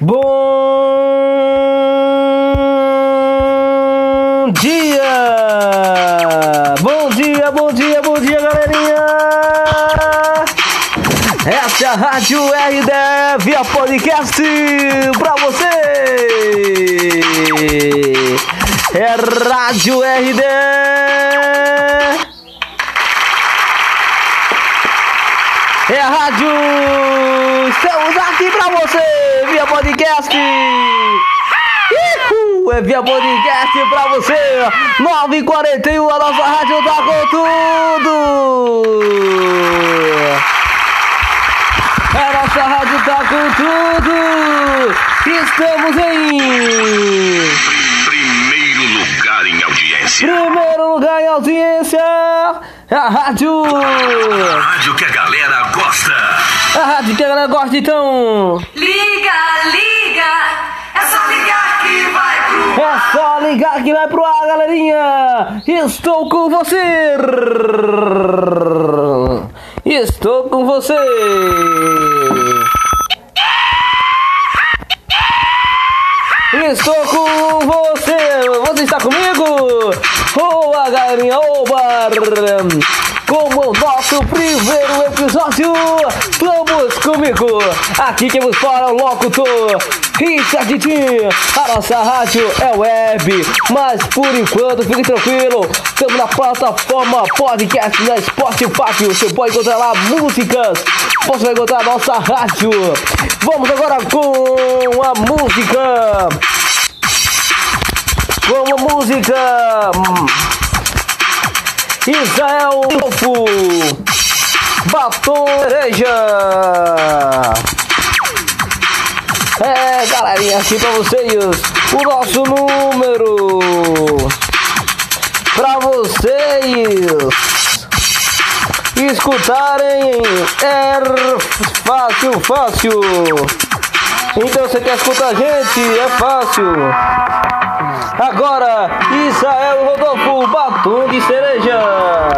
Bom dia! Bom dia, bom dia, bom dia, galerinha! Essa é a Rádio RD via podcast pra você! É Rádio RD! É a rádio! Estamos aqui pra você podcast! Uhul, é via podcast pra você! 9h41, a nossa rádio tá com tudo! A nossa rádio tá com tudo! Estamos em Primeiro lugar em audiência. primeiro lugar em audiência! A rádio! Rádio que a galera gosta. A rádio que a galera gosta então! Liga, liga, é só ligar que vai pro É só ligar que vai pro ar, galerinha! Estou com você! Estou com você! Estou com você! Você está comigo? Boa, galerinha! Oba! Como o nosso primeiro episódio, vamos comigo! Aqui que vos fala o locutor Richard Tim. A nossa rádio é web, mas por enquanto fique tranquilo. Estamos na plataforma podcast na Spotify. Você pode encontrar lá músicas. Você vai encontrar a nossa rádio. Vamos agora com a música. Com a música. Israel Golfo Batom Cereja É galerinha, aqui pra vocês O nosso número. Pra vocês Escutarem É fácil, fácil. Então você quer escutar a gente? É fácil Agora, Israel Rodolfo Batom de Cereja.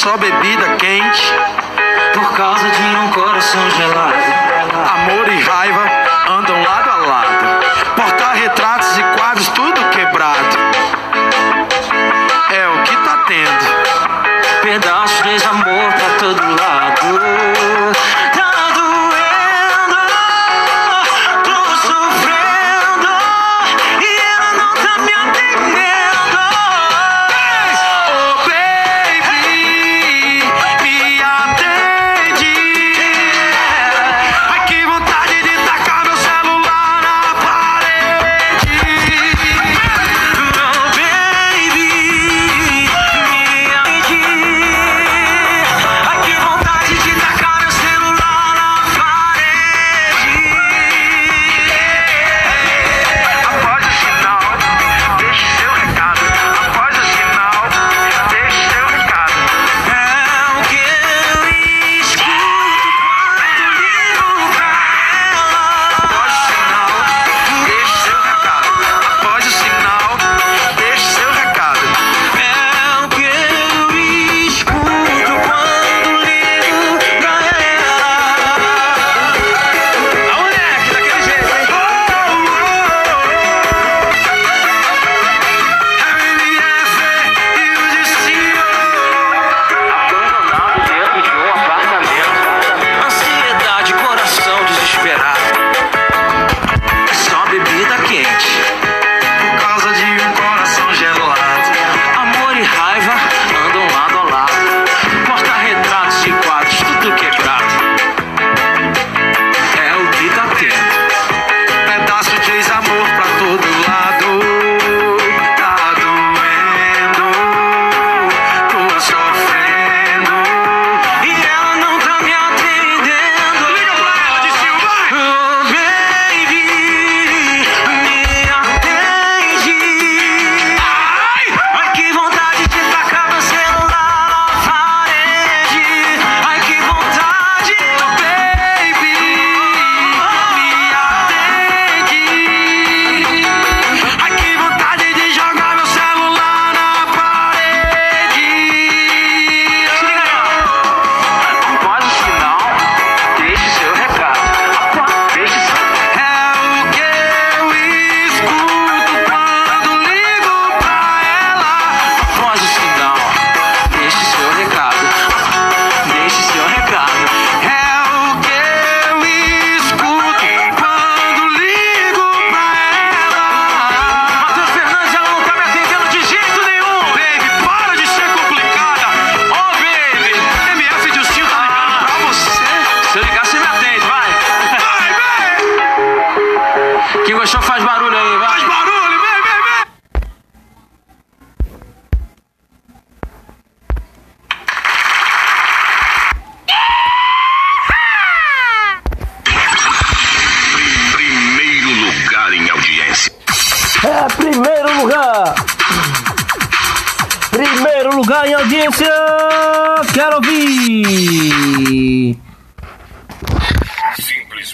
só bebida quente por causa de um coração gelado. Amor e raiva andam lado a lado. Portar retratos e quadros tudo quebrado. É o que tá tendo. Pedaços de amor pra todo lado.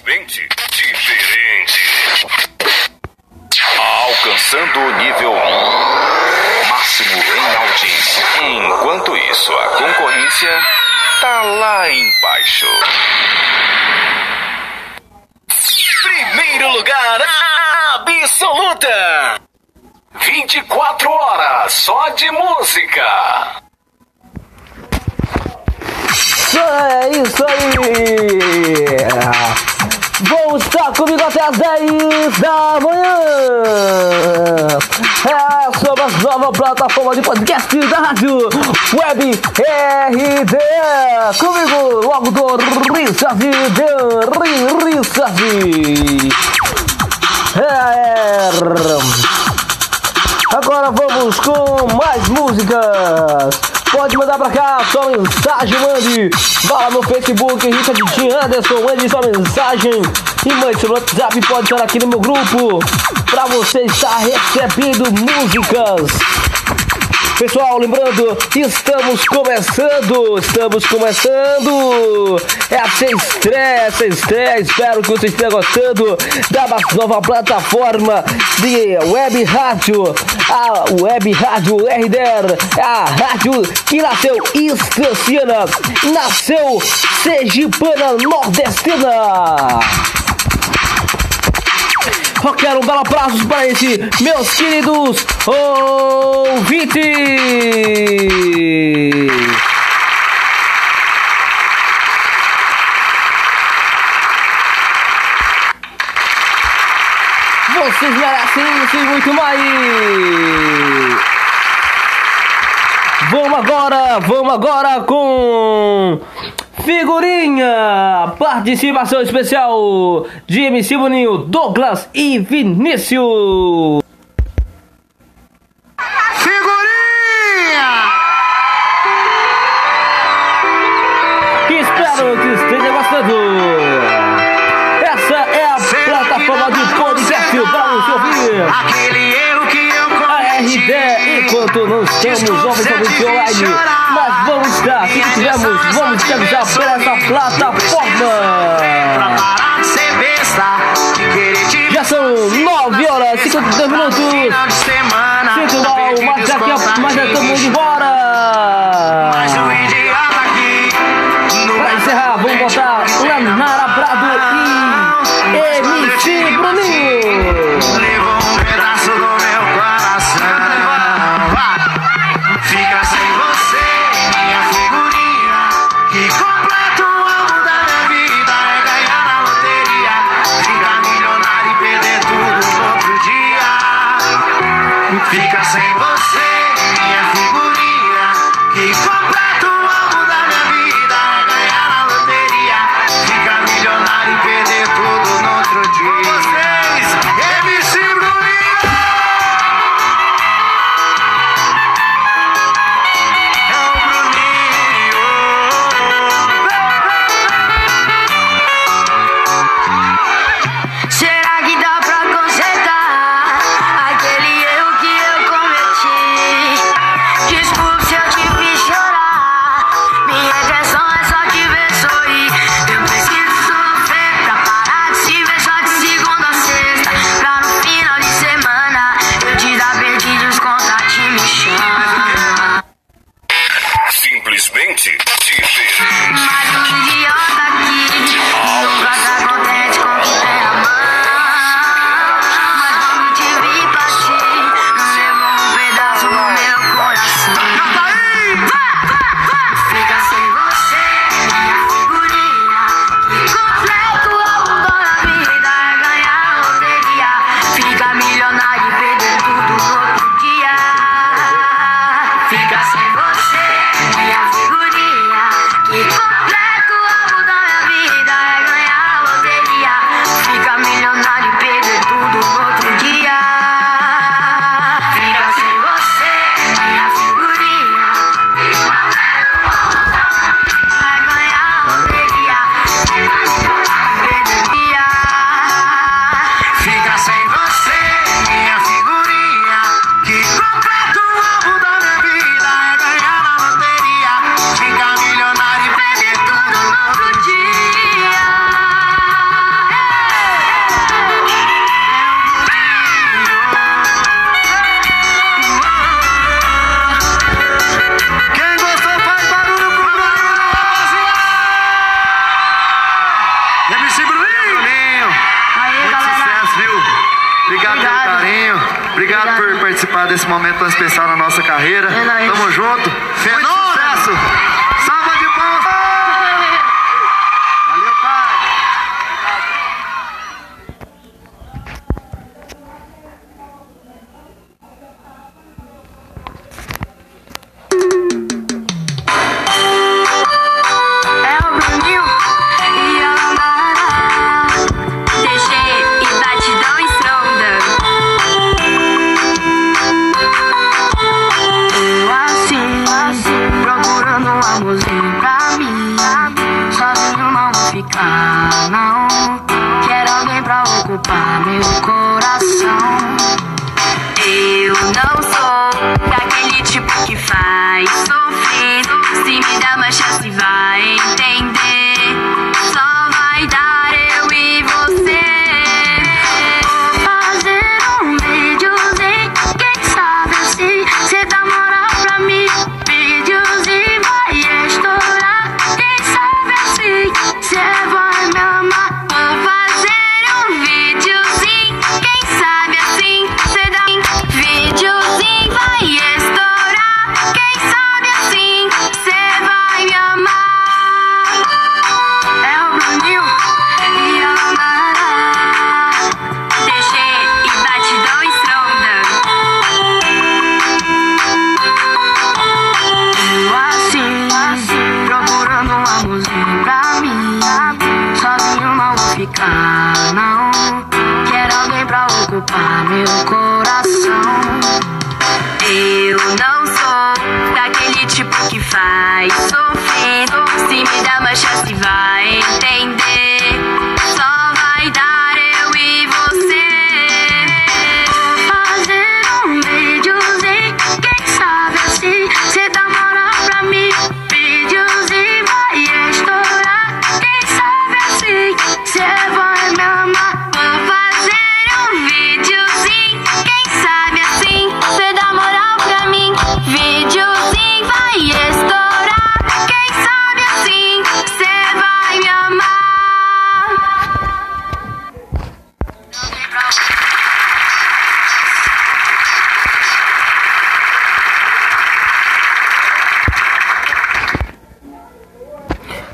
simplesmente diferente. Alcançando o nível máximo em audiência. Enquanto isso, a concorrência tá lá embaixo. Primeiro lugar absoluta. 24 horas só de música. É isso aí! vão estar comigo até as 10 da manhã. É sobre a nova plataforma de podcast da Rádio Web RD. Comigo, logo do Richard de Richard. É. Agora vamos com mais músicas. Pode mandar pra cá sua mensagem, mande. Vá lá no Facebook, Richard Tim Anderson, mande sua mensagem. E mande seu WhatsApp, pode estar aqui no meu grupo. Pra você estar recebendo músicas Pessoal, lembrando, estamos começando, estamos começando. É essa estreia, essa estreia, espero que vocês estejam gostando da nova plataforma de web rádio, a web rádio RDR, é a rádio que nasceu Estanciana, nasceu Sergipana Nordestina. Quero um belo abraço para esse, meus queridos ouvintes. Vocês merecem isso e muito mais. Vamos agora, vamos agora com Figurinha! Participação especial de MC Boninho, Douglas e Vinícius! Figurinha! Espero que esteja gostando! Essa é a Sei plataforma de podcast para o seu! Aquele erro que eu cometi! A RD, enquanto não temos jovens ouvintes online! vamos dar, aqui tivermos, vamos te avisar por essa plataforma. Já são 9 horas e 52 minutos. Sinto mal, mas daqui a mas já estamos embora. Pra encerrar, vamos botar Lanara Prado e MC Bruninho.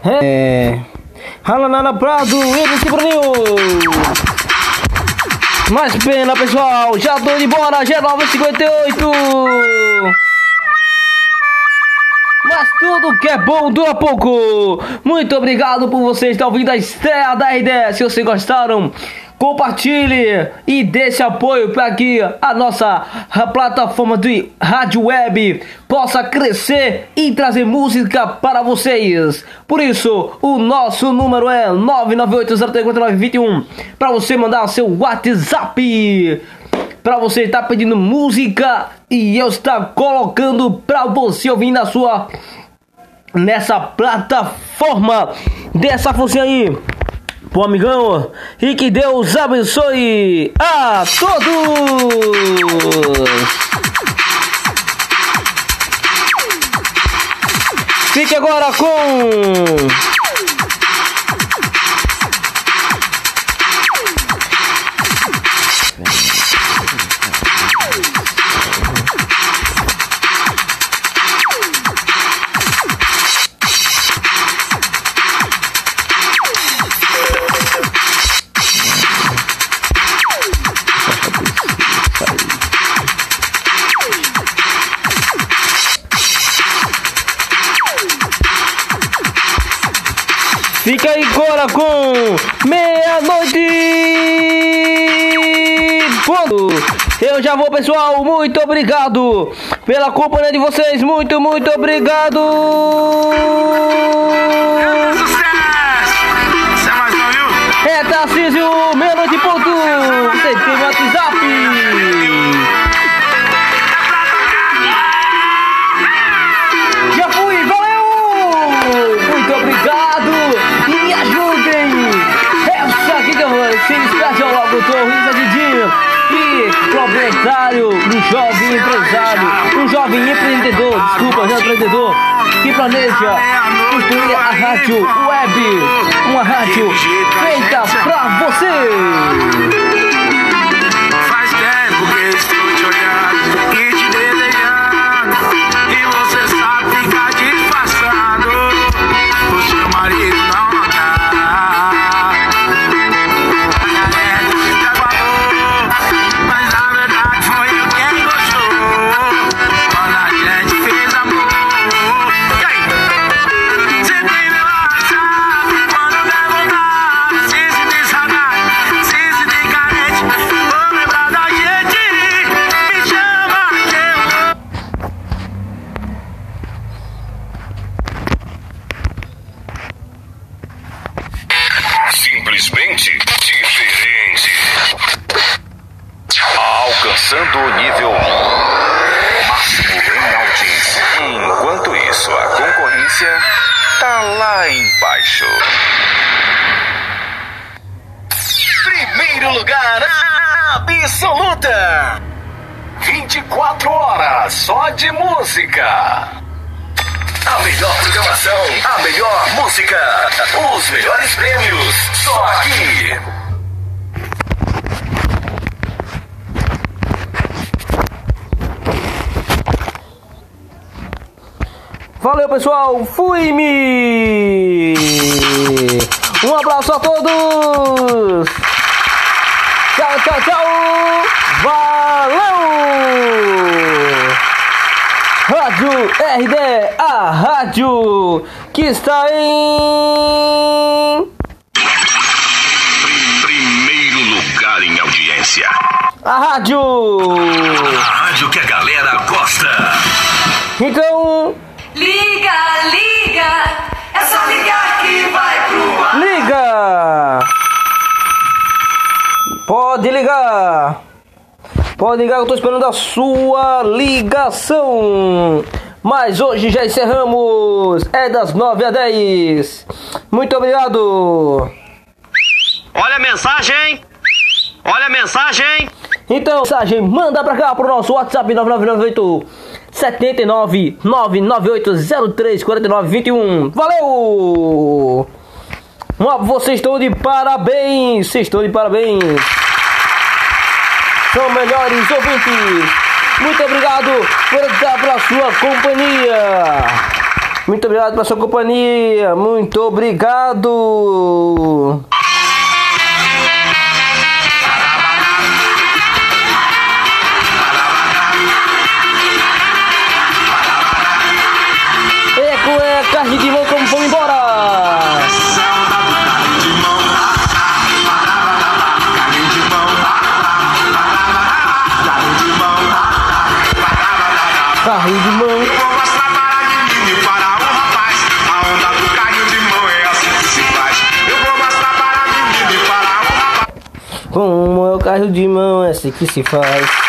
É. Ralanana Prado, MC Bruninho. Mais pena, pessoal. Já tô de embora, é 9h58. Mas tudo que é bom dura pouco. Muito obrigado por você estar ouvindo a estreia da ideia. Se vocês gostaram, compartilhe e dê esse apoio para que a nossa plataforma de rádio web possa crescer e trazer música para vocês. Por isso, o nosso número é 998034921 para você mandar seu WhatsApp para você estar pedindo música e eu estar colocando para você ouvir na sua nessa plataforma dessa função aí. Pô, amigão, e que Deus abençoe a todos. Fique agora com Fica aí agora com meia-noite. Ponto. Eu já vou, pessoal. Muito obrigado pela companhia de vocês. Muito, muito obrigado. Proprietário do jovem empresário, um jovem empreendedor, desculpa, jovem empreendedor, que planeja construir a rádio web, uma rádio feita pra você! Valeu, pessoal. Fui-me! Um abraço a todos! Tchau, tchau, tchau! Valeu! Rádio RD, a rádio que está em. Primeiro lugar em audiência. A rádio! A rádio que a galera gosta. Então, Liga, liga, é só ligar que vai pro ar. liga! Pode ligar! Pode ligar, eu tô esperando a sua ligação! Mas hoje já encerramos! É das 9 a 10! Muito obrigado! Olha a mensagem! Olha a mensagem! Então, mensagem, manda pra cá pro nosso WhatsApp 9998 79 998 03 49 21. Valeu! Vocês estão de parabéns! Vocês estão de parabéns! São melhores ouvintes! Muito obrigado dar pela sua companhia! Muito obrigado pela sua companhia! Muito obrigado! Para o rapaz. Como é o carro de mão, é assim que se faz.